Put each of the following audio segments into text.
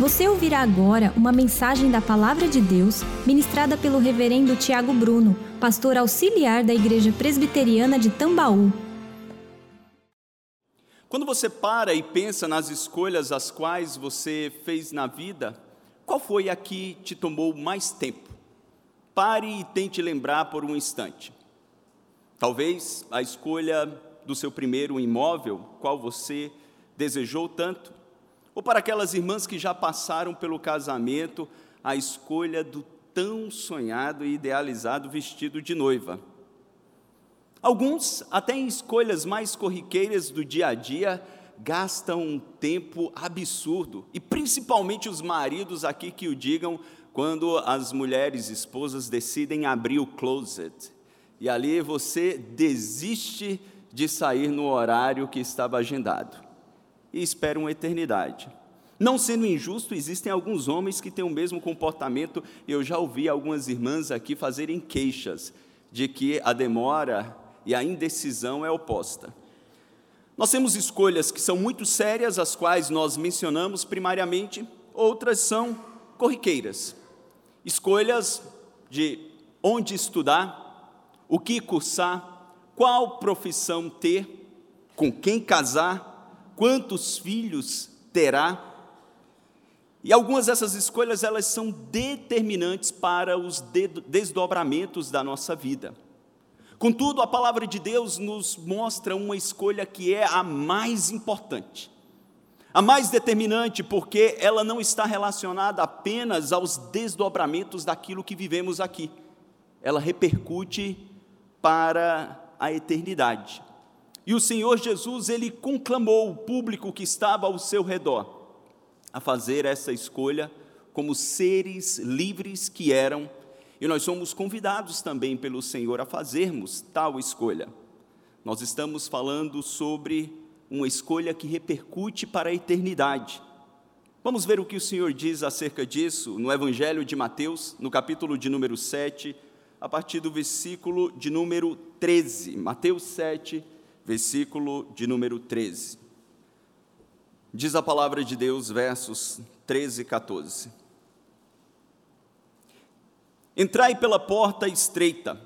Você ouvirá agora uma mensagem da Palavra de Deus ministrada pelo Reverendo Tiago Bruno, pastor auxiliar da Igreja Presbiteriana de Tambaú. Quando você para e pensa nas escolhas as quais você fez na vida, qual foi a que te tomou mais tempo? Pare e tente lembrar por um instante. Talvez a escolha do seu primeiro imóvel, qual você desejou tanto, ou para aquelas irmãs que já passaram pelo casamento, a escolha do tão sonhado e idealizado vestido de noiva. Alguns, até em escolhas mais corriqueiras do dia a dia, gastam um tempo absurdo, e principalmente os maridos aqui que o digam, quando as mulheres esposas decidem abrir o closet, e ali você desiste de sair no horário que estava agendado e esperam uma eternidade. Não sendo injusto, existem alguns homens que têm o mesmo comportamento, eu já ouvi algumas irmãs aqui fazerem queixas de que a demora e a indecisão é oposta. Nós temos escolhas que são muito sérias, as quais nós mencionamos primariamente, outras são corriqueiras. Escolhas de onde estudar, o que cursar, qual profissão ter, com quem casar, quantos filhos terá. E algumas dessas escolhas elas são determinantes para os desdobramentos da nossa vida. Contudo, a palavra de Deus nos mostra uma escolha que é a mais importante. A mais determinante porque ela não está relacionada apenas aos desdobramentos daquilo que vivemos aqui. Ela repercute para a eternidade. E o Senhor Jesus, ele conclamou o público que estava ao seu redor a fazer essa escolha como seres livres que eram, e nós somos convidados também pelo Senhor a fazermos tal escolha. Nós estamos falando sobre uma escolha que repercute para a eternidade. Vamos ver o que o Senhor diz acerca disso no Evangelho de Mateus, no capítulo de número 7, a partir do versículo de número 13. Mateus 7, versículo de número 13. Diz a palavra de Deus, versos 13 e 14. Entrai pela porta estreita,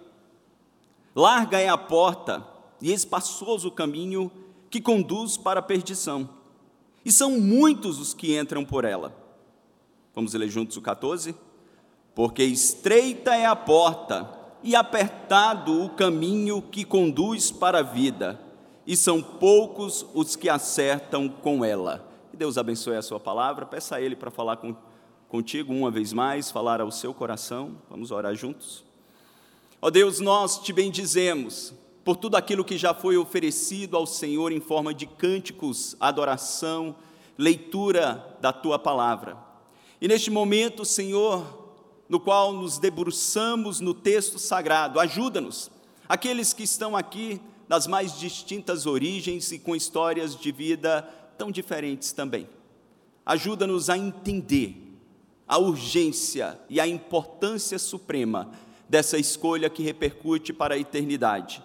larga é a porta e espaçoso o caminho que conduz para a perdição, e são muitos os que entram por ela. Vamos ler juntos o 14? Porque estreita é a porta e apertado o caminho que conduz para a vida, e são poucos os que acertam com ela. Que Deus abençoe a sua palavra. Peça a Ele para falar com, contigo uma vez mais, falar ao seu coração. Vamos orar juntos. Ó Deus, nós te bendizemos por tudo aquilo que já foi oferecido ao Senhor em forma de cânticos, adoração, leitura da tua palavra. E neste momento, Senhor, no qual nos debruçamos no texto sagrado, ajuda-nos, aqueles que estão aqui das mais distintas origens e com histórias de vida tão diferentes também. Ajuda-nos a entender a urgência e a importância suprema dessa escolha que repercute para a eternidade.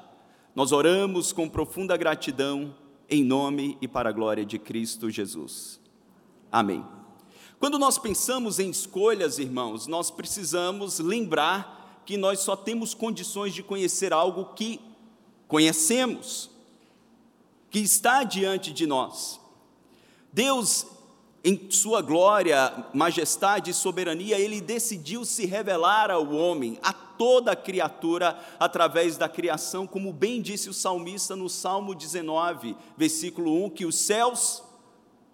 Nós oramos com profunda gratidão, em nome e para a glória de Cristo Jesus. Amém. Quando nós pensamos em escolhas, irmãos, nós precisamos lembrar que nós só temos condições de conhecer algo que conhecemos, que está diante de nós. Deus, em sua glória, majestade e soberania, ele decidiu se revelar ao homem, a toda criatura, através da criação, como bem disse o salmista no Salmo 19, versículo 1, que os céus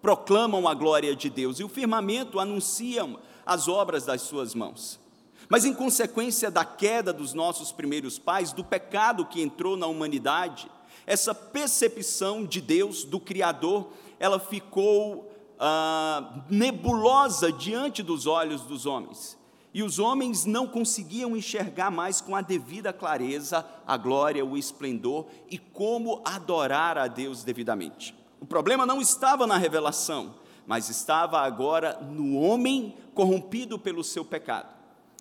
proclamam a glória de Deus e o firmamento anunciam as obras das suas mãos. Mas em consequência da queda dos nossos primeiros pais, do pecado que entrou na humanidade, essa percepção de Deus, do Criador, ela ficou ah, nebulosa diante dos olhos dos homens. E os homens não conseguiam enxergar mais com a devida clareza a glória, o esplendor e como adorar a Deus devidamente. O problema não estava na revelação, mas estava agora no homem corrompido pelo seu pecado.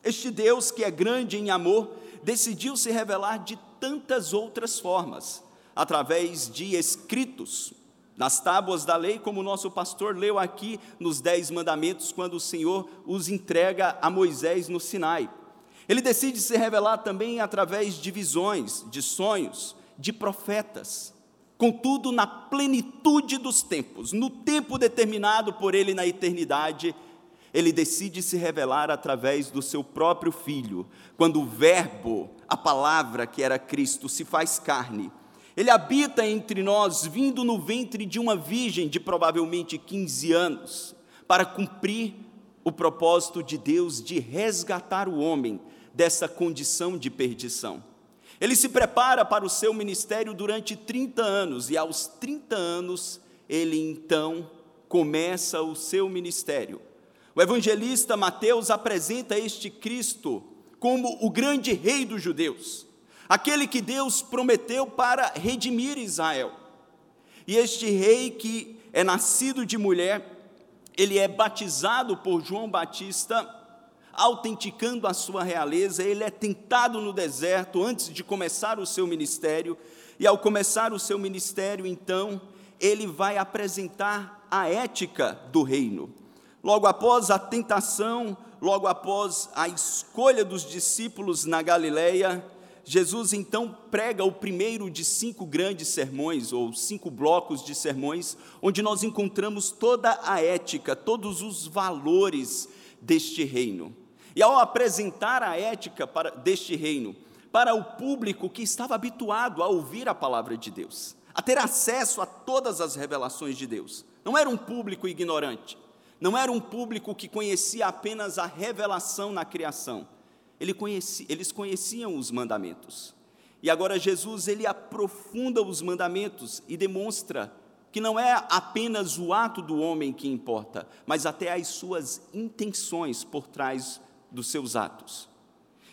Este Deus, que é grande em amor, decidiu se revelar de tantas outras formas, através de escritos, nas tábuas da lei, como o nosso pastor leu aqui nos Dez Mandamentos, quando o Senhor os entrega a Moisés no Sinai. Ele decide se revelar também através de visões, de sonhos, de profetas. Contudo, na plenitude dos tempos, no tempo determinado por ele na eternidade, ele decide se revelar através do seu próprio filho, quando o Verbo, a palavra que era Cristo, se faz carne. Ele habita entre nós, vindo no ventre de uma virgem de provavelmente 15 anos, para cumprir o propósito de Deus de resgatar o homem dessa condição de perdição. Ele se prepara para o seu ministério durante 30 anos, e aos 30 anos, ele então começa o seu ministério. O evangelista Mateus apresenta este Cristo como o grande rei dos judeus, aquele que Deus prometeu para redimir Israel. E este rei que é nascido de mulher, ele é batizado por João Batista autenticando a sua realeza, ele é tentado no deserto antes de começar o seu ministério, e ao começar o seu ministério, então, ele vai apresentar a ética do reino. Logo após a tentação, logo após a escolha dos discípulos na Galileia, Jesus então prega o primeiro de cinco grandes sermões, ou cinco blocos de sermões, onde nós encontramos toda a ética, todos os valores deste reino. E ao apresentar a ética para, deste reino para o público que estava habituado a ouvir a palavra de Deus, a ter acesso a todas as revelações de Deus, não era um público ignorante, não era um público que conhecia apenas a revelação na criação, ele conhecia, eles conheciam os mandamentos. E agora Jesus ele aprofunda os mandamentos e demonstra que não é apenas o ato do homem que importa, mas até as suas intenções por trás dos seus atos.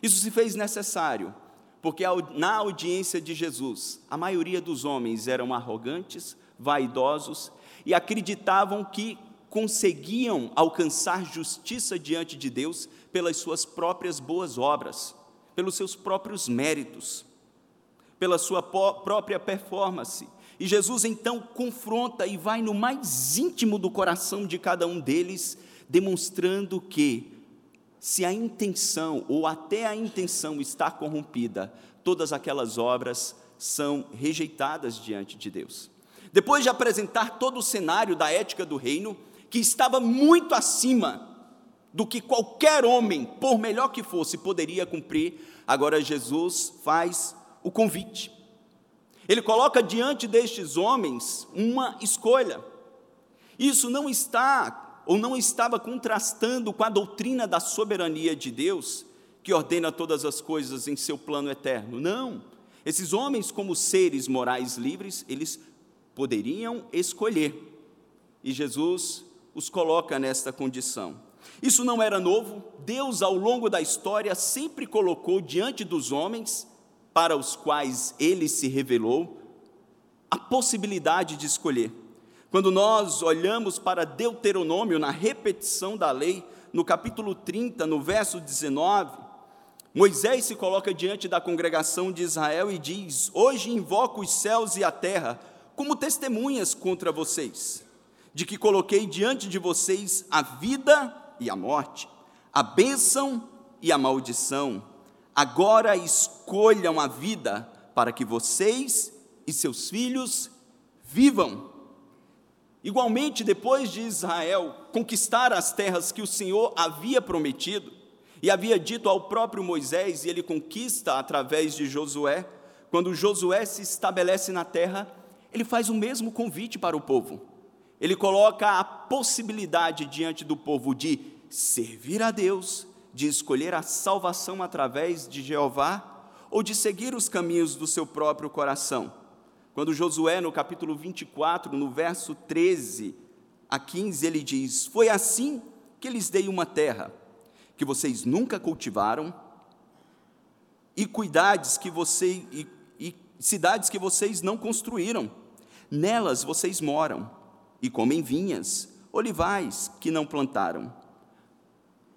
Isso se fez necessário, porque na audiência de Jesus, a maioria dos homens eram arrogantes, vaidosos e acreditavam que conseguiam alcançar justiça diante de Deus pelas suas próprias boas obras, pelos seus próprios méritos, pela sua própria performance. E Jesus então confronta e vai no mais íntimo do coração de cada um deles, demonstrando que se a intenção ou até a intenção está corrompida, todas aquelas obras são rejeitadas diante de Deus. Depois de apresentar todo o cenário da ética do reino, que estava muito acima do que qualquer homem, por melhor que fosse, poderia cumprir, agora Jesus faz o convite. Ele coloca diante destes homens uma escolha. Isso não está ou não estava contrastando com a doutrina da soberania de Deus, que ordena todas as coisas em seu plano eterno. Não. Esses homens, como seres morais livres, eles poderiam escolher. E Jesus os coloca nesta condição. Isso não era novo. Deus, ao longo da história, sempre colocou diante dos homens, para os quais ele se revelou, a possibilidade de escolher. Quando nós olhamos para Deuteronômio, na repetição da lei, no capítulo 30, no verso 19, Moisés se coloca diante da congregação de Israel e diz: Hoje invoco os céus e a terra como testemunhas contra vocês, de que coloquei diante de vocês a vida e a morte, a bênção e a maldição. Agora escolham a vida para que vocês e seus filhos vivam Igualmente, depois de Israel conquistar as terras que o Senhor havia prometido, e havia dito ao próprio Moisés, e ele conquista através de Josué, quando Josué se estabelece na terra, ele faz o mesmo convite para o povo. Ele coloca a possibilidade diante do povo de servir a Deus, de escolher a salvação através de Jeová, ou de seguir os caminhos do seu próprio coração. Quando Josué, no capítulo 24, no verso 13 a 15, ele diz: Foi assim que lhes dei uma terra que vocês nunca cultivaram, e cuidades que vocês e, e cidades que vocês não construíram. Nelas vocês moram e comem vinhas, olivais que não plantaram.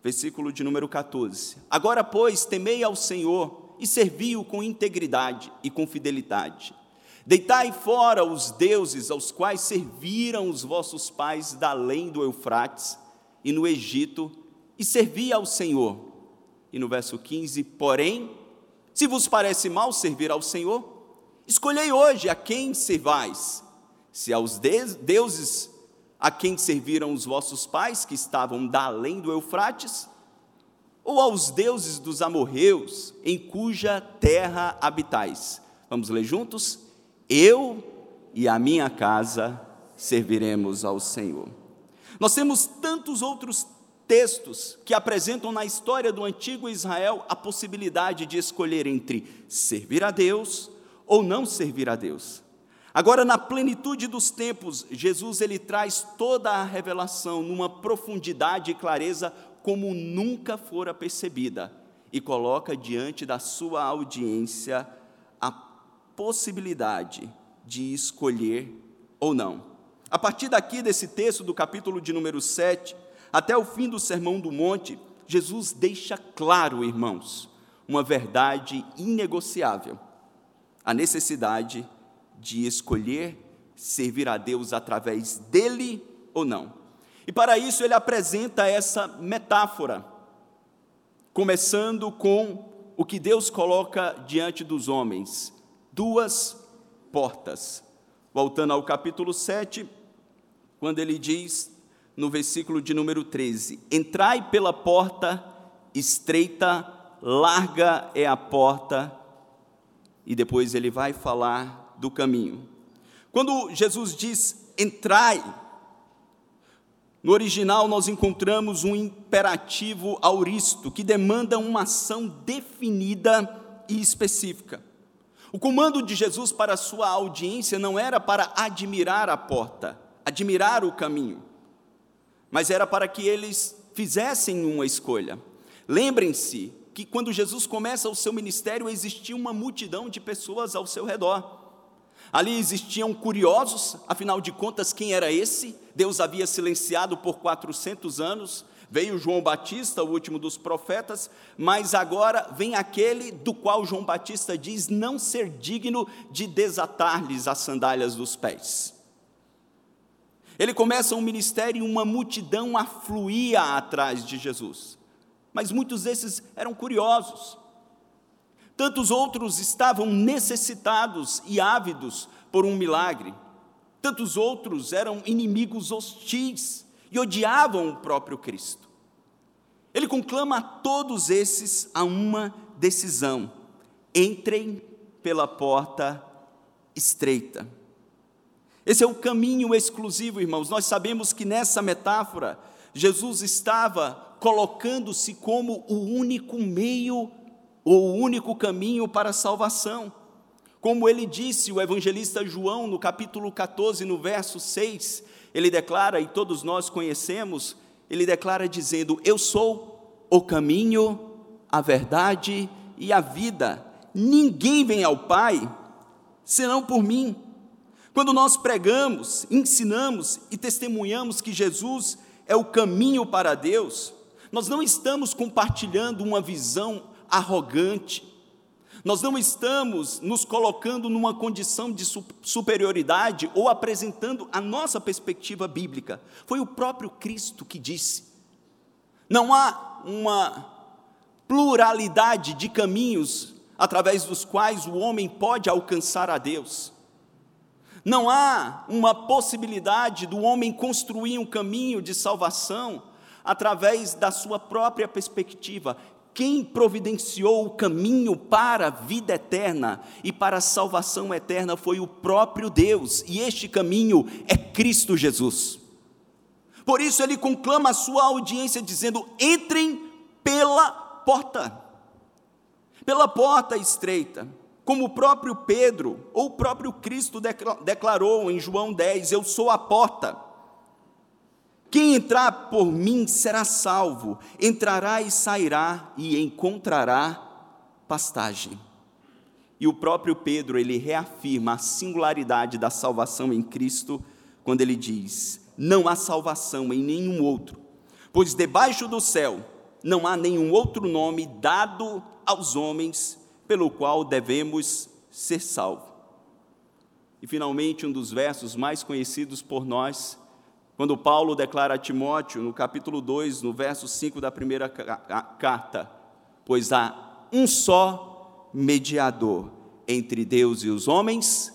Versículo de número 14. Agora, pois, temei ao Senhor e servi-o com integridade e com fidelidade Deitai fora os deuses aos quais serviram os vossos pais da além do Eufrates e no Egito, e servi ao Senhor. E no verso 15, porém, se vos parece mal servir ao Senhor, escolhei hoje a quem servais, se aos deuses a quem serviram os vossos pais, que estavam da além do Eufrates, ou aos deuses dos amorreus, em cuja terra habitais. Vamos ler juntos? Eu e a minha casa serviremos ao Senhor. Nós temos tantos outros textos que apresentam na história do antigo Israel a possibilidade de escolher entre servir a Deus ou não servir a Deus. Agora, na plenitude dos tempos, Jesus ele traz toda a revelação numa profundidade e clareza como nunca fora percebida e coloca diante da sua audiência a possibilidade de escolher ou não. A partir daqui desse texto do capítulo de número 7, até o fim do Sermão do Monte, Jesus deixa claro, irmãos, uma verdade inegociável: a necessidade de escolher servir a Deus através dele ou não. E para isso ele apresenta essa metáfora, começando com o que Deus coloca diante dos homens: duas portas. Voltando ao capítulo 7, quando ele diz, no versículo de número 13: Entrai pela porta estreita, larga é a porta, e depois ele vai falar do caminho. Quando Jesus diz entrai, no original nós encontramos um imperativo auristo que demanda uma ação definida e específica. O comando de Jesus para a sua audiência não era para admirar a porta, admirar o caminho, mas era para que eles fizessem uma escolha. Lembrem-se que quando Jesus começa o seu ministério, existia uma multidão de pessoas ao seu redor. Ali existiam curiosos, afinal de contas, quem era esse? Deus havia silenciado por 400 anos, veio João Batista, o último dos profetas, mas agora vem aquele do qual João Batista diz não ser digno de desatar-lhes as sandálias dos pés. Ele começa um ministério e uma multidão afluía atrás de Jesus. Mas muitos desses eram curiosos. Tantos outros estavam necessitados e ávidos por um milagre. Tantos outros eram inimigos hostis e odiavam o próprio Cristo. Ele conclama a todos esses a uma decisão: entrem pela porta estreita. Esse é o caminho exclusivo, irmãos. Nós sabemos que nessa metáfora, Jesus estava colocando-se como o único meio ou o único caminho para a salvação. Como ele disse, o evangelista João, no capítulo 14, no verso 6, ele declara, e todos nós conhecemos, ele declara dizendo: Eu sou o caminho, a verdade e a vida. Ninguém vem ao Pai senão por mim. Quando nós pregamos, ensinamos e testemunhamos que Jesus é o caminho para Deus, nós não estamos compartilhando uma visão arrogante, nós não estamos nos colocando numa condição de superioridade ou apresentando a nossa perspectiva bíblica. Foi o próprio Cristo que disse. Não há uma pluralidade de caminhos através dos quais o homem pode alcançar a Deus. Não há uma possibilidade do homem construir um caminho de salvação através da sua própria perspectiva. Quem providenciou o caminho para a vida eterna e para a salvação eterna foi o próprio Deus, e este caminho é Cristo Jesus. Por isso ele conclama a sua audiência dizendo: entrem pela porta, pela porta estreita. Como o próprio Pedro, ou o próprio Cristo declarou em João 10: Eu sou a porta. Quem entrar por mim será salvo, entrará e sairá e encontrará pastagem. E o próprio Pedro, ele reafirma a singularidade da salvação em Cristo, quando ele diz: Não há salvação em nenhum outro, pois debaixo do céu não há nenhum outro nome dado aos homens pelo qual devemos ser salvos. E finalmente, um dos versos mais conhecidos por nós, quando Paulo declara a Timóteo, no capítulo 2, no verso 5 da primeira carta: Pois há um só mediador entre Deus e os homens,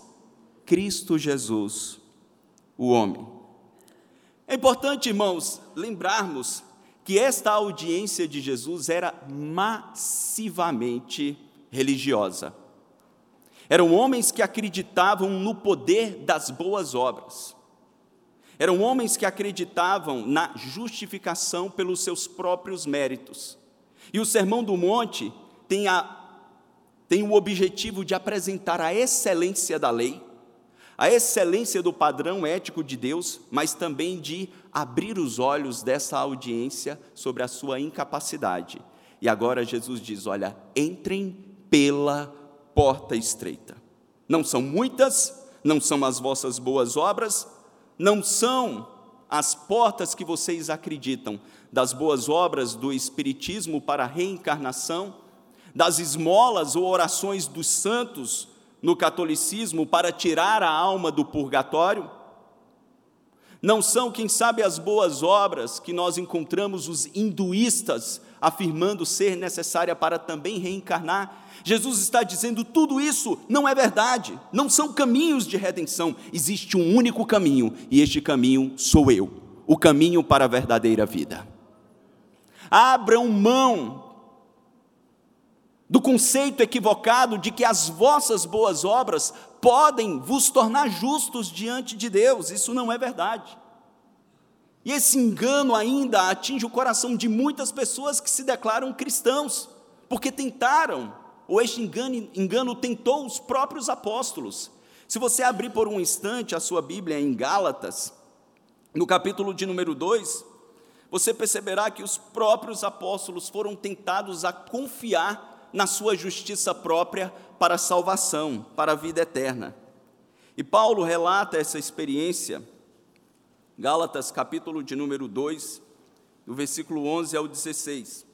Cristo Jesus, o homem. É importante, irmãos, lembrarmos que esta audiência de Jesus era massivamente religiosa. Eram homens que acreditavam no poder das boas obras. Eram homens que acreditavam na justificação pelos seus próprios méritos. E o Sermão do Monte tem, a, tem o objetivo de apresentar a excelência da lei, a excelência do padrão ético de Deus, mas também de abrir os olhos dessa audiência sobre a sua incapacidade. E agora Jesus diz: Olha, entrem pela porta estreita. Não são muitas, não são as vossas boas obras, não são as portas que vocês acreditam das boas obras do Espiritismo para a reencarnação, das esmolas ou orações dos santos no catolicismo para tirar a alma do purgatório? Não são, quem sabe, as boas obras que nós encontramos os hinduístas afirmando ser necessária para também reencarnar? Jesus está dizendo tudo isso não é verdade, não são caminhos de redenção, existe um único caminho e este caminho sou eu, o caminho para a verdadeira vida. Abram mão do conceito equivocado de que as vossas boas obras podem vos tornar justos diante de Deus. Isso não é verdade. E esse engano ainda atinge o coração de muitas pessoas que se declaram cristãos, porque tentaram, ou este engano, engano tentou os próprios apóstolos. Se você abrir por um instante a sua Bíblia em Gálatas, no capítulo de número 2, você perceberá que os próprios apóstolos foram tentados a confiar na sua justiça própria para a salvação, para a vida eterna. E Paulo relata essa experiência, Gálatas, capítulo de número 2, do versículo 11 ao 16.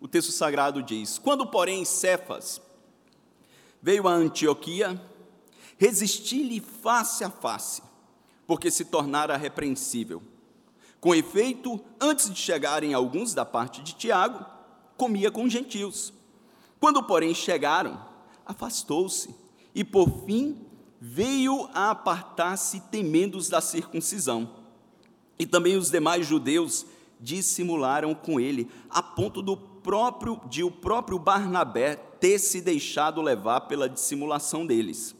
O texto sagrado diz: Quando, porém, Cefas veio a Antioquia, resisti-lhe face a face, porque se tornara repreensível com efeito, antes de chegarem alguns da parte de Tiago, comia com gentios. Quando, porém, chegaram, afastou-se e, por fim, veio a apartar-se temendo da circuncisão. E também os demais judeus dissimularam com ele, a ponto do próprio de o próprio Barnabé ter se deixado levar pela dissimulação deles.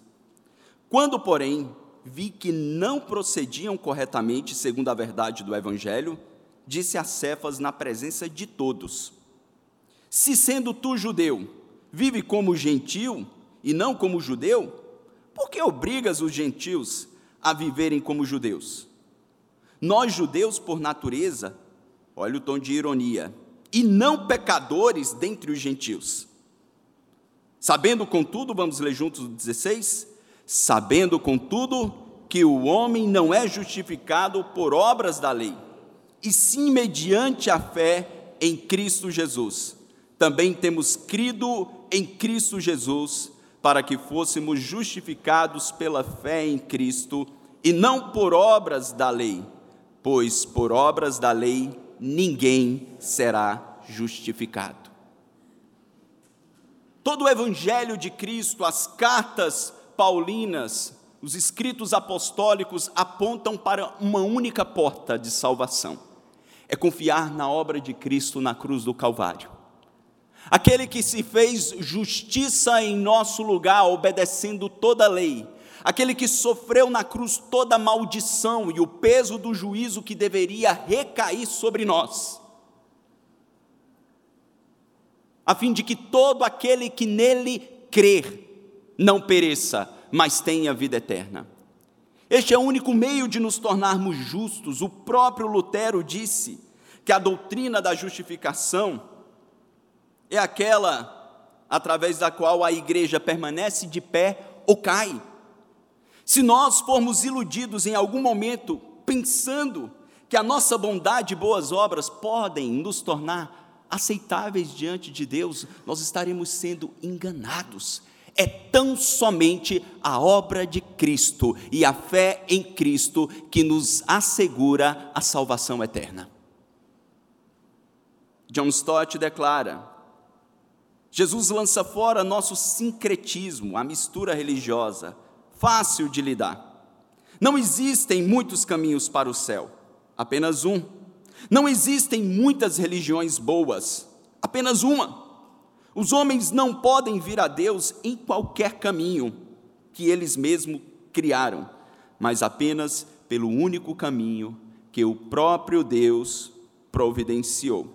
Quando, porém, vi que não procediam corretamente segundo a verdade do Evangelho, disse a Cefas na presença de todos: Se sendo tu judeu, vive como gentil e não como judeu, por que obrigas os gentios a viverem como judeus? Nós, judeus, por natureza, olha o tom de ironia, e não pecadores dentre os gentios. Sabendo, contudo, vamos ler juntos o 16: sabendo, contudo, que o homem não é justificado por obras da lei, e sim mediante a fé em Cristo Jesus. Também temos crido em Cristo Jesus, para que fôssemos justificados pela fé em Cristo, e não por obras da lei, pois por obras da lei ninguém será justificado. Todo o evangelho de Cristo, as cartas paulinas, os escritos apostólicos apontam para uma única porta de salvação: é confiar na obra de Cristo na cruz do Calvário. Aquele que se fez justiça em nosso lugar, obedecendo toda a lei, aquele que sofreu na cruz toda a maldição e o peso do juízo que deveria recair sobre nós, a fim de que todo aquele que nele crer não pereça, mas tenha vida eterna. Este é o único meio de nos tornarmos justos. O próprio Lutero disse que a doutrina da justificação é aquela através da qual a igreja permanece de pé ou cai. Se nós formos iludidos em algum momento pensando que a nossa bondade e boas obras podem nos tornar aceitáveis diante de Deus, nós estaremos sendo enganados É tão somente a obra de Cristo e a fé em Cristo que nos assegura a salvação eterna. John Stott declara: Jesus lança fora nosso sincretismo, a mistura religiosa, fácil de lidar. Não existem muitos caminhos para o céu, apenas um. Não existem muitas religiões boas, apenas uma. Os homens não podem vir a Deus em qualquer caminho que eles mesmos criaram, mas apenas pelo único caminho que o próprio Deus providenciou.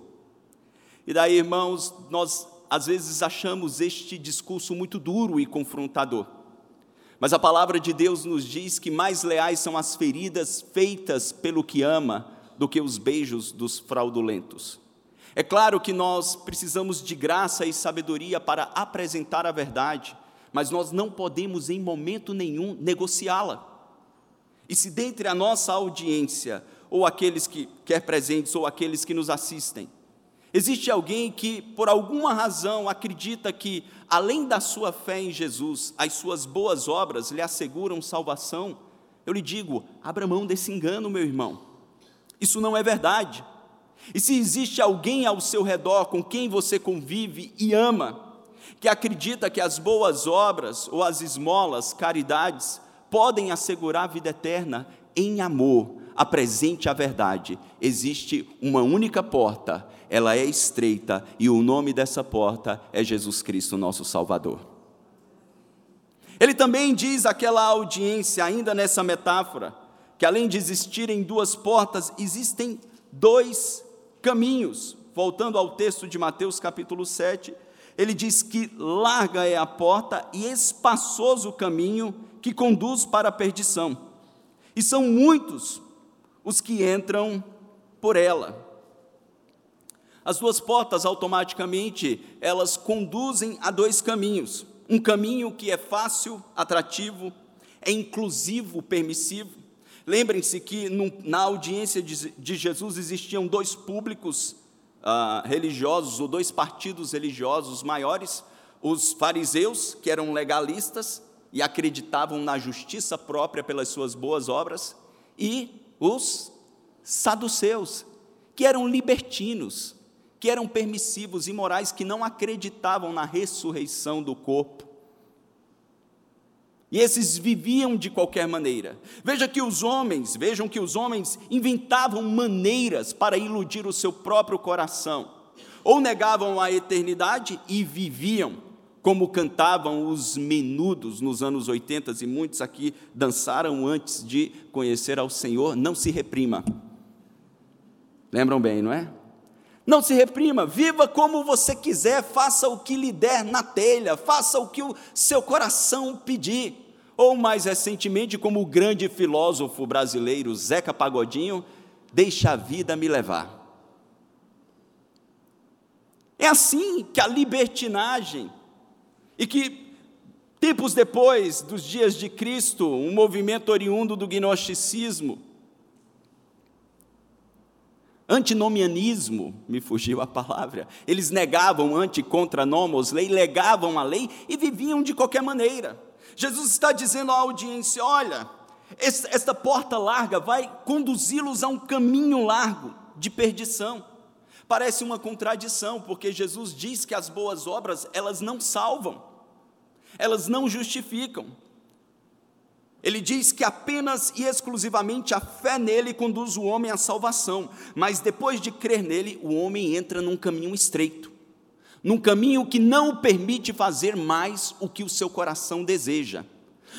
E daí, irmãos, nós às vezes achamos este discurso muito duro e confrontador. Mas a palavra de Deus nos diz que mais leais são as feridas feitas pelo que ama do que os beijos dos fraudulentos. É claro que nós precisamos de graça e sabedoria para apresentar a verdade, mas nós não podemos em momento nenhum negociá-la. E se dentre a nossa audiência, ou aqueles que quer presentes, ou aqueles que nos assistem, Existe alguém que, por alguma razão, acredita que, além da sua fé em Jesus, as suas boas obras lhe asseguram salvação? Eu lhe digo, abra mão desse engano, meu irmão. Isso não é verdade. E se existe alguém ao seu redor com quem você convive e ama, que acredita que as boas obras ou as esmolas, caridades, podem assegurar a vida eterna, em amor, apresente a verdade. Existe uma única porta, ela é estreita e o nome dessa porta é Jesus Cristo, nosso Salvador. Ele também diz àquela audiência, ainda nessa metáfora, que além de existirem duas portas, existem dois caminhos. Voltando ao texto de Mateus capítulo 7, ele diz que larga é a porta e espaçoso o caminho que conduz para a perdição. E são muitos os que entram por ela. As duas portas automaticamente elas conduzem a dois caminhos. Um caminho que é fácil, atrativo, é inclusivo, permissivo. Lembrem-se que no, na audiência de, de, Jesus existiam dois públicos ah, religiosos, ou dois partidos religiosos maiores: os fariseus, que eram legalistas e acreditavam na justiça própria pelas suas boas obras, e os saduceus, que eram libertinos, que eram permissivos, imorais, que não acreditavam na ressurreição do corpo. E esses viviam de qualquer maneira. Veja que os homens, vejam que os homens inventavam maneiras para iludir o seu próprio coração. Ou negavam a eternidade e viviam, como cantavam os menudos nos anos 80 e muitos aqui dançaram antes de conhecer ao Senhor, não se reprima. Lembram bem, não é? Não se reprima, viva como você quiser, faça o que lhe der na telha, faça o que o seu coração pedir. Ou mais recentemente, como o grande filósofo brasileiro Zeca Pagodinho, deixa a vida me levar. É assim que a libertinagem, e que tempos depois dos dias de Cristo, um movimento oriundo do gnosticismo, Antinomianismo, me fugiu a palavra. Eles negavam anti contra nomos lei, legavam a lei e viviam de qualquer maneira. Jesus está dizendo à audiência: olha, esta porta larga vai conduzi-los a um caminho largo de perdição. Parece uma contradição, porque Jesus diz que as boas obras, elas não salvam, elas não justificam, ele diz que apenas e exclusivamente a fé nele conduz o homem à salvação, mas depois de crer nele, o homem entra num caminho estreito, num caminho que não o permite fazer mais o que o seu coração deseja,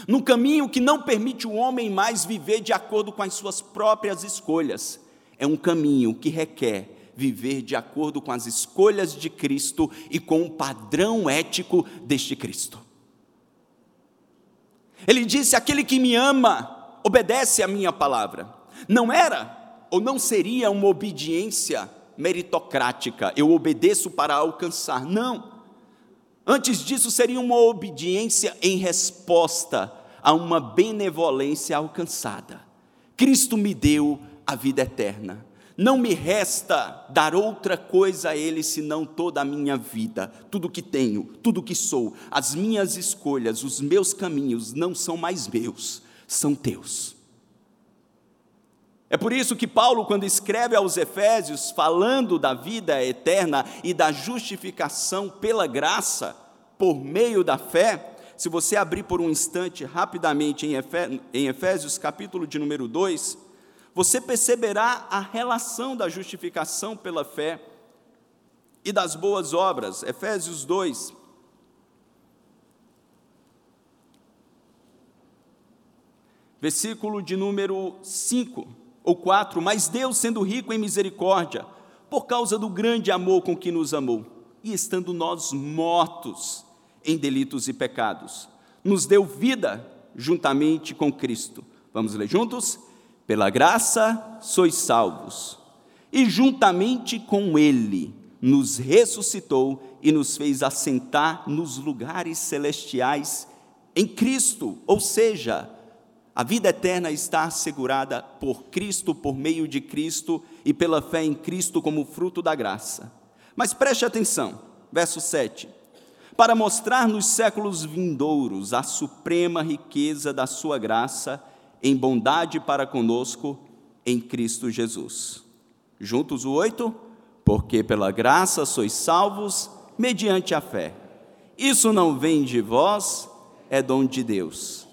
num caminho que não permite o homem mais viver de acordo com as suas próprias escolhas. É um caminho que requer viver de acordo com as escolhas de Cristo e com o padrão ético deste Cristo. Ele disse: Aquele que me ama, obedece a minha palavra. Não era ou não seria uma obediência meritocrática, eu obedeço para alcançar. Não. Antes disso, seria uma obediência em resposta a uma benevolência alcançada. Cristo me deu a vida eterna. Não me resta dar outra coisa a Ele senão toda a minha vida, tudo que tenho, tudo que sou, as minhas escolhas, os meus caminhos não são mais meus, são teus. É por isso que Paulo, quando escreve aos Efésios, falando da vida eterna e da justificação pela graça, por meio da fé, se você abrir por um instante rapidamente em Efésios, capítulo de número 2, você perceberá a relação da justificação pela fé e das boas obras. Efésios 2. Versículo de número 5 ou 4. Mas Deus, sendo rico em misericórdia, por causa do grande amor com que nos amou, e estando nós mortos em delitos e pecados, nos deu vida juntamente com Cristo. Vamos ler juntos? Pela graça sois salvos, e juntamente com Ele nos ressuscitou e nos fez assentar nos lugares celestiais em Cristo, ou seja, a vida eterna está assegurada por Cristo, por meio de Cristo e pela fé em Cristo como fruto da graça. Mas preste atenção, verso 7. Para mostrar nos séculos vindouros a suprema riqueza da Sua graça em bondade para conosco em Cristo Jesus. Juntos o oito, porque pela graça sois salvos mediante a fé. Isso não vem de vós, é dom de Deus.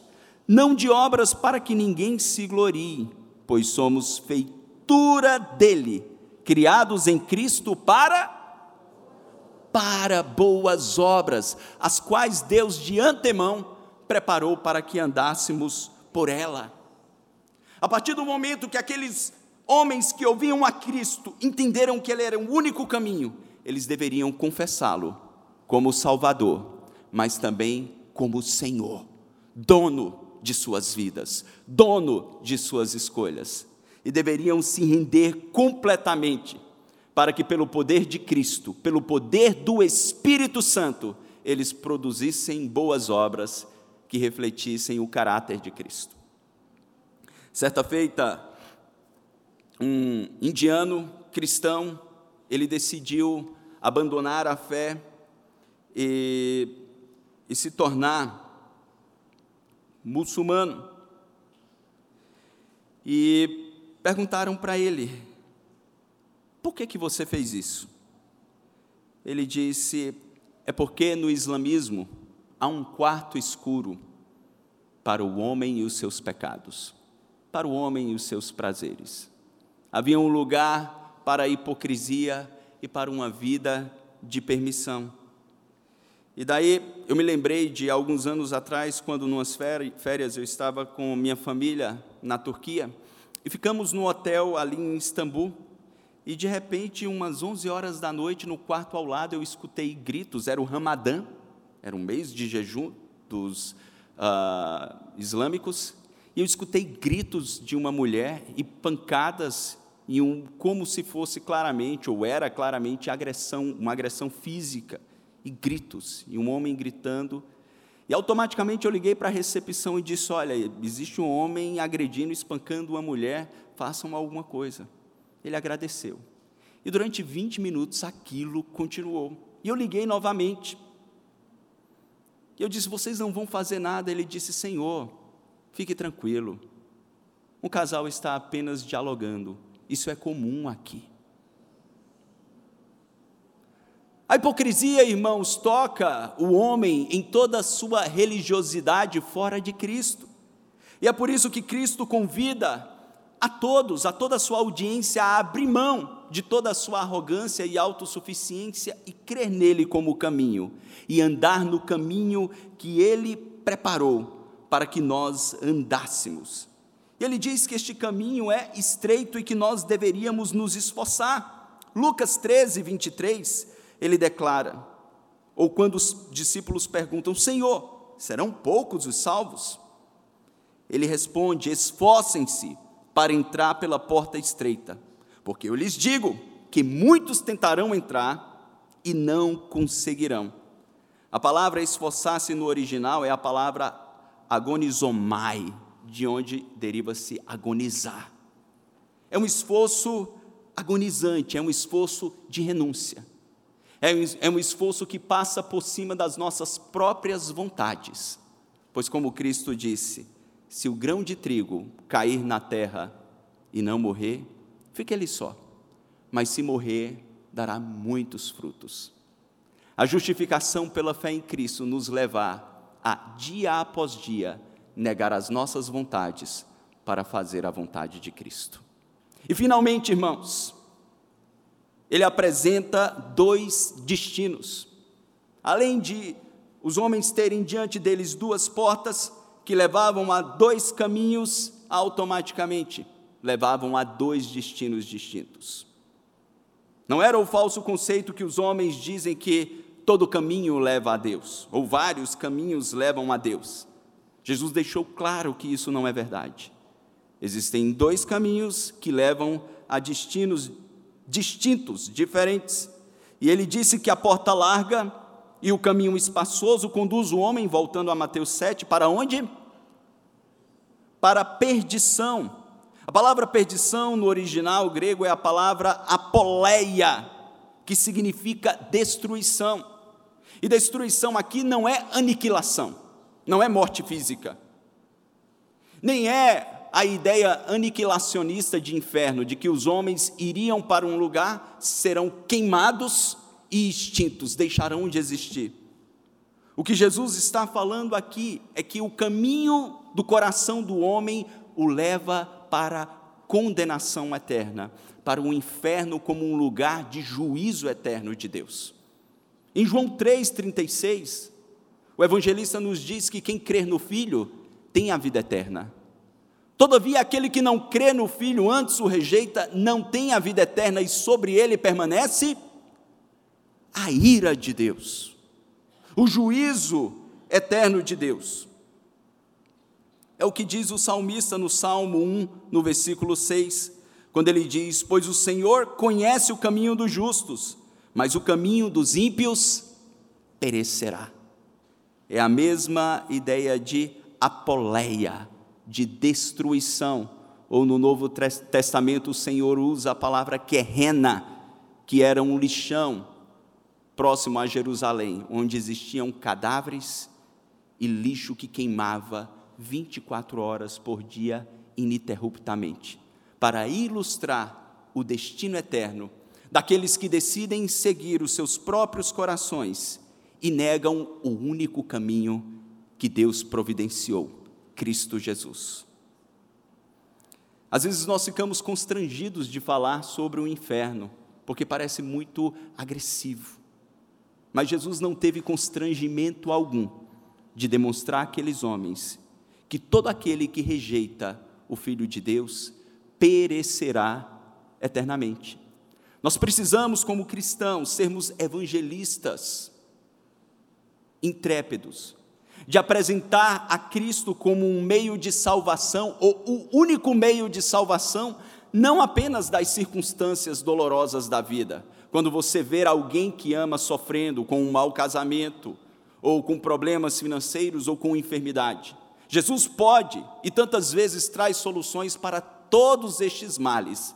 Não de obras para que ninguém se glorie, pois somos feitura dele, criados em Cristo para para boas obras, as quais Deus de antemão preparou para que andássemos por ela. A partir do momento que aqueles homens que ouviam a Cristo entenderam que Ele era o único caminho, eles deveriam confessá-lo como Salvador, mas também como Senhor, dono de suas vidas, dono de suas escolhas, e deveriam se render completamente para que, pelo poder de Cristo, pelo poder do Espírito Santo, eles produzissem boas obras que refletissem o caráter de Cristo. Certa feita, um indiano cristão, ele decidiu abandonar a fé e, e se tornar muçulmano. E perguntaram para ele: por que, que você fez isso? Ele disse: é porque no islamismo há um quarto escuro para o homem e os seus pecados para o homem e os seus prazeres. Havia um lugar para a hipocrisia e para uma vida de permissão. E daí eu me lembrei de alguns anos atrás, quando, numas férias, eu estava com minha família na Turquia e ficamos no hotel ali em Istambul. E de repente, umas 11 horas da noite, no quarto ao lado, eu escutei gritos. Era o Ramadã, era um mês de jejum dos uh, islâmicos. E eu escutei gritos de uma mulher e pancadas e um, como se fosse claramente, ou era claramente, agressão, uma agressão física, e gritos, e um homem gritando. E automaticamente eu liguei para a recepção e disse: Olha, existe um homem agredindo, espancando uma mulher, façam alguma coisa. Ele agradeceu. E durante 20 minutos aquilo continuou. E eu liguei novamente. E eu disse: Vocês não vão fazer nada. Ele disse: Senhor, Fique tranquilo. Um casal está apenas dialogando. Isso é comum aqui. A hipocrisia, irmãos, toca o homem em toda a sua religiosidade fora de Cristo. E é por isso que Cristo convida a todos, a toda a sua audiência, a abrir mão de toda a sua arrogância e autossuficiência e crer nele como caminho, e andar no caminho que ele preparou para que nós andássemos. Ele diz que este caminho é estreito e que nós deveríamos nos esforçar. Lucas 13, 23, ele declara, ou quando os discípulos perguntam, Senhor, serão poucos os salvos? Ele responde: esforcem-se para entrar pela porta estreita, porque eu lhes digo que muitos tentarão entrar e não conseguirão. A palavra esforçar-se no original é a palavra agonizomai, de onde deriva-se agonizar. É um esforço agonizante, é um esforço de renúncia. É um, é um esforço que passa por cima das nossas próprias vontades. Pois, como Cristo disse, se o grão de trigo cair na terra e não morrer, fica ele só. Mas se morrer, dará muitos frutos. A justificação pela fé em Cristo nos levar a, dia após dia, negar as nossas vontades para fazer a vontade de Cristo. E finalmente, irmãos, ele apresenta dois destinos. Além de os homens terem diante deles duas portas que levavam a dois caminhos, automaticamente levavam a dois destinos distintos. Não era o falso conceito que os homens dizem que todo caminho leva a Deus, ou vários caminhos levam a Deus. Jesus deixou claro que isso não é verdade. Existem dois caminhos que levam a destinos distintos, diferentes. E ele disse que a porta larga e o caminho espaçoso conduz o homem, voltando a Mateus 7, para onde? Para a perdição. A palavra perdição no original grego é a palavra apoleia, que significa destruição. E destruição aqui não é aniquilação, não é morte física, nem é a ideia aniquilacionista de inferno, de que os homens iriam para um lugar, serão queimados e extintos, deixarão de existir. O que Jesus está falando aqui é que o caminho do coração do homem o leva para a condenação eterna, para o inferno como um lugar de juízo eterno de Deus. Em João 3,36, o evangelista nos diz que quem crer no Filho tem a vida eterna. Todavia, aquele que não crê no Filho, antes o rejeita, não tem a vida eterna e sobre ele permanece a ira de Deus, o juízo eterno de Deus. É o que diz o salmista no Salmo 1, no versículo 6, quando ele diz: Pois o Senhor conhece o caminho dos justos, mas o caminho dos ímpios perecerá. É a mesma ideia de apoleia de destruição. Ou no Novo Testamento o Senhor usa a palavra querrena, que era um lixão próximo a Jerusalém, onde existiam cadáveres e lixo que queimava 24 horas por dia ininterruptamente, para ilustrar o destino eterno daqueles que decidem seguir os seus próprios corações e negam o único caminho que Deus providenciou Cristo Jesus. Às vezes nós ficamos constrangidos de falar sobre o inferno, porque parece muito agressivo. Mas Jesus não teve constrangimento algum de demonstrar àqueles homens que todo aquele que rejeita o Filho de Deus perecerá eternamente. Nós precisamos, como cristãos, sermos evangelistas intrépidos, de apresentar a Cristo como um meio de salvação, ou o único meio de salvação, não apenas das circunstâncias dolorosas da vida. Quando você vê alguém que ama sofrendo com um mau casamento, ou com problemas financeiros, ou com enfermidade. Jesus pode e tantas vezes traz soluções para todos estes males,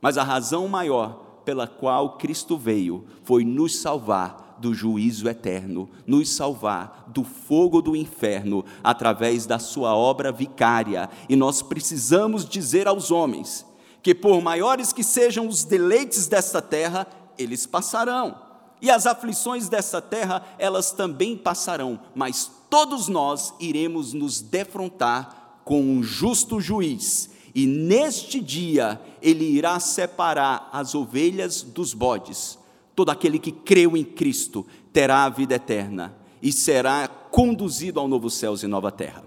mas a razão maior pela qual Cristo veio foi nos salvar do juízo eterno, nos salvar do fogo do inferno através da sua obra vicária. E nós precisamos dizer aos homens que, por maiores que sejam os deleites desta terra, eles passarão. E as aflições desta terra, elas também passarão, mas todos nós iremos nos defrontar com um justo juiz. E neste dia ele irá separar as ovelhas dos bodes Todo aquele que creu em Cristo terá a vida eterna e será conduzido ao novo céus e nova terra.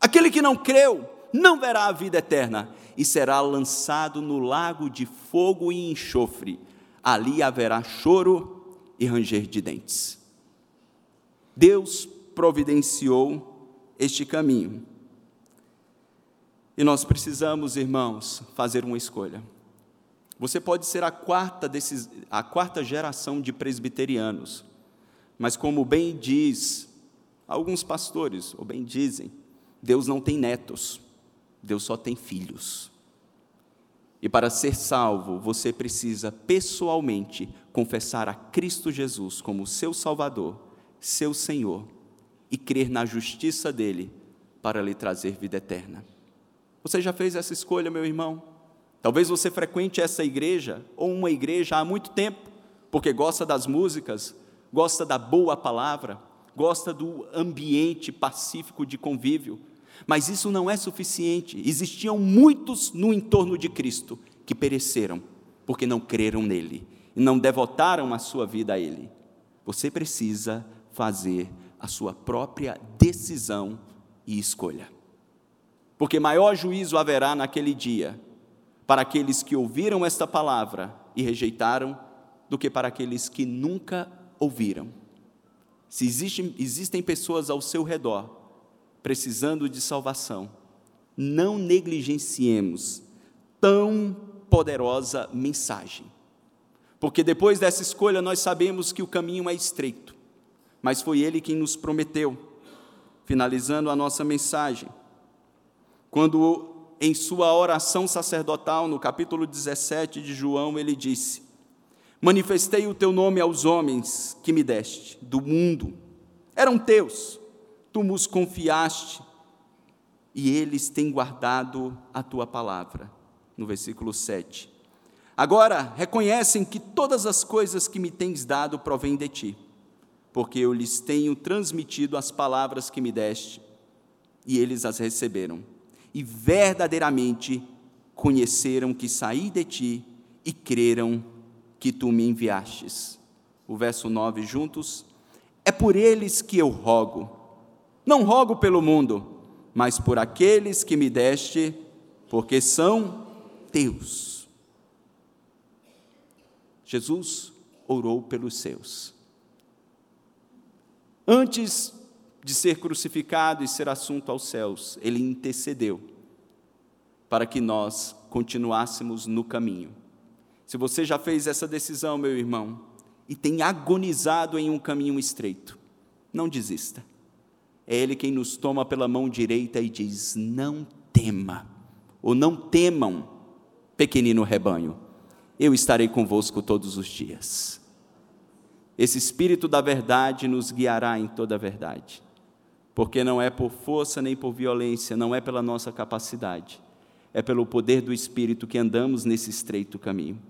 Aquele que não creu não verá a vida eterna e será lançado no lago de fogo e enxofre. Ali haverá choro e ranger de dentes. Deus providenciou este caminho. E nós precisamos, irmãos, fazer uma escolha. Você pode ser a quarta, desses, a quarta geração de presbiterianos, mas como bem diz alguns pastores, ou bem dizem, Deus não tem netos, Deus só tem filhos. E para ser salvo, você precisa pessoalmente confessar a Cristo Jesus como seu Salvador, seu Senhor, e crer na justiça dele para lhe trazer vida eterna. Você já fez essa escolha, meu irmão? Talvez você frequente essa igreja ou uma igreja há muito tempo, porque gosta das músicas, gosta da boa palavra, gosta do ambiente pacífico de convívio, mas isso não é suficiente. Existiam muitos no entorno de Cristo que pereceram porque não creram nele e não devotaram a sua vida a ele. Você precisa fazer a sua própria decisão e escolha. Porque maior juízo haverá naquele dia para aqueles que ouviram esta palavra e rejeitaram, do que para aqueles que nunca ouviram. Se existem, existem pessoas ao seu redor precisando de salvação, não negligenciemos tão poderosa mensagem. Porque depois dessa escolha nós sabemos que o caminho é estreito, mas foi Ele quem nos prometeu. Finalizando a nossa mensagem, quando em sua oração sacerdotal, no capítulo 17 de João, ele disse: Manifestei o teu nome aos homens que me deste, do mundo. Eram teus, tu nos confiaste, e eles têm guardado a tua palavra. No versículo 7. Agora reconhecem que todas as coisas que me tens dado provêm de ti, porque eu lhes tenho transmitido as palavras que me deste, e eles as receberam e verdadeiramente conheceram que saí de ti e creram que tu me enviastes. O verso 9 juntos. É por eles que eu rogo. Não rogo pelo mundo, mas por aqueles que me deste, porque são teus. Jesus orou pelos seus. Antes de ser crucificado e ser assunto aos céus, ele intercedeu para que nós continuássemos no caminho. Se você já fez essa decisão, meu irmão, e tem agonizado em um caminho estreito, não desista. É Ele quem nos toma pela mão direita e diz: Não tema, ou não temam, pequenino rebanho, eu estarei convosco todos os dias. Esse Espírito da verdade nos guiará em toda a verdade porque não é por força nem por violência, não é pela nossa capacidade, é pelo poder do Espírito que andamos nesse estreito caminho.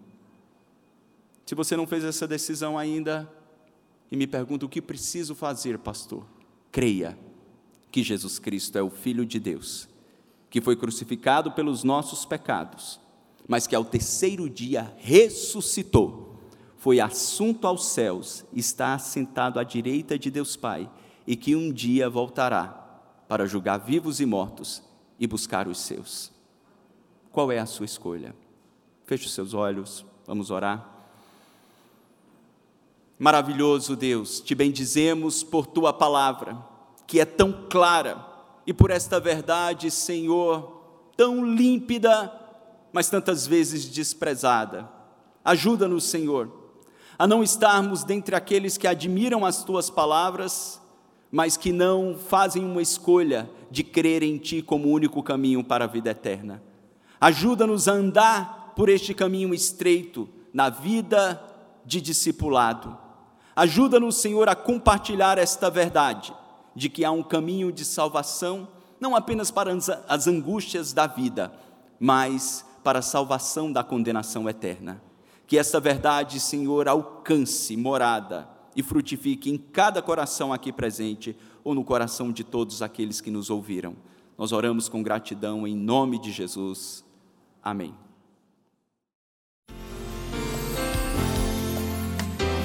Se você não fez essa decisão ainda e me pergunta o que preciso fazer, pastor, creia que Jesus Cristo é o Filho de Deus, que foi crucificado pelos nossos pecados, mas que ao terceiro dia ressuscitou, foi assunto aos céus, está assentado à direita de Deus Pai e que um dia voltará para julgar vivos e mortos e buscar os seus. Qual é a sua escolha? Feche os seus olhos, vamos orar. Maravilhoso Deus, te bendizemos por tua palavra, que é tão clara, e por esta verdade, Senhor, tão límpida, mas tantas vezes desprezada. Ajuda-nos, Senhor, a não estarmos dentre aqueles que admiram as tuas palavras, mas que não fazem uma escolha de crer em Ti como único caminho para a vida eterna. Ajuda-nos a andar por este caminho estreito na vida de discipulado. Ajuda-nos, Senhor, a compartilhar esta verdade de que há um caminho de salvação, não apenas para as angústias da vida, mas para a salvação da condenação eterna. Que esta verdade, Senhor, alcance morada e frutifique em cada coração aqui presente ou no coração de todos aqueles que nos ouviram. Nós oramos com gratidão em nome de Jesus. Amém.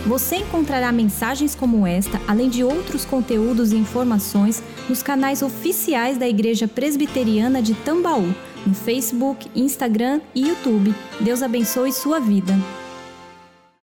Você encontrará mensagens como esta, além de outros conteúdos e informações, nos canais oficiais da Igreja Presbiteriana de Tambaú, no Facebook, Instagram e YouTube. Deus abençoe sua vida.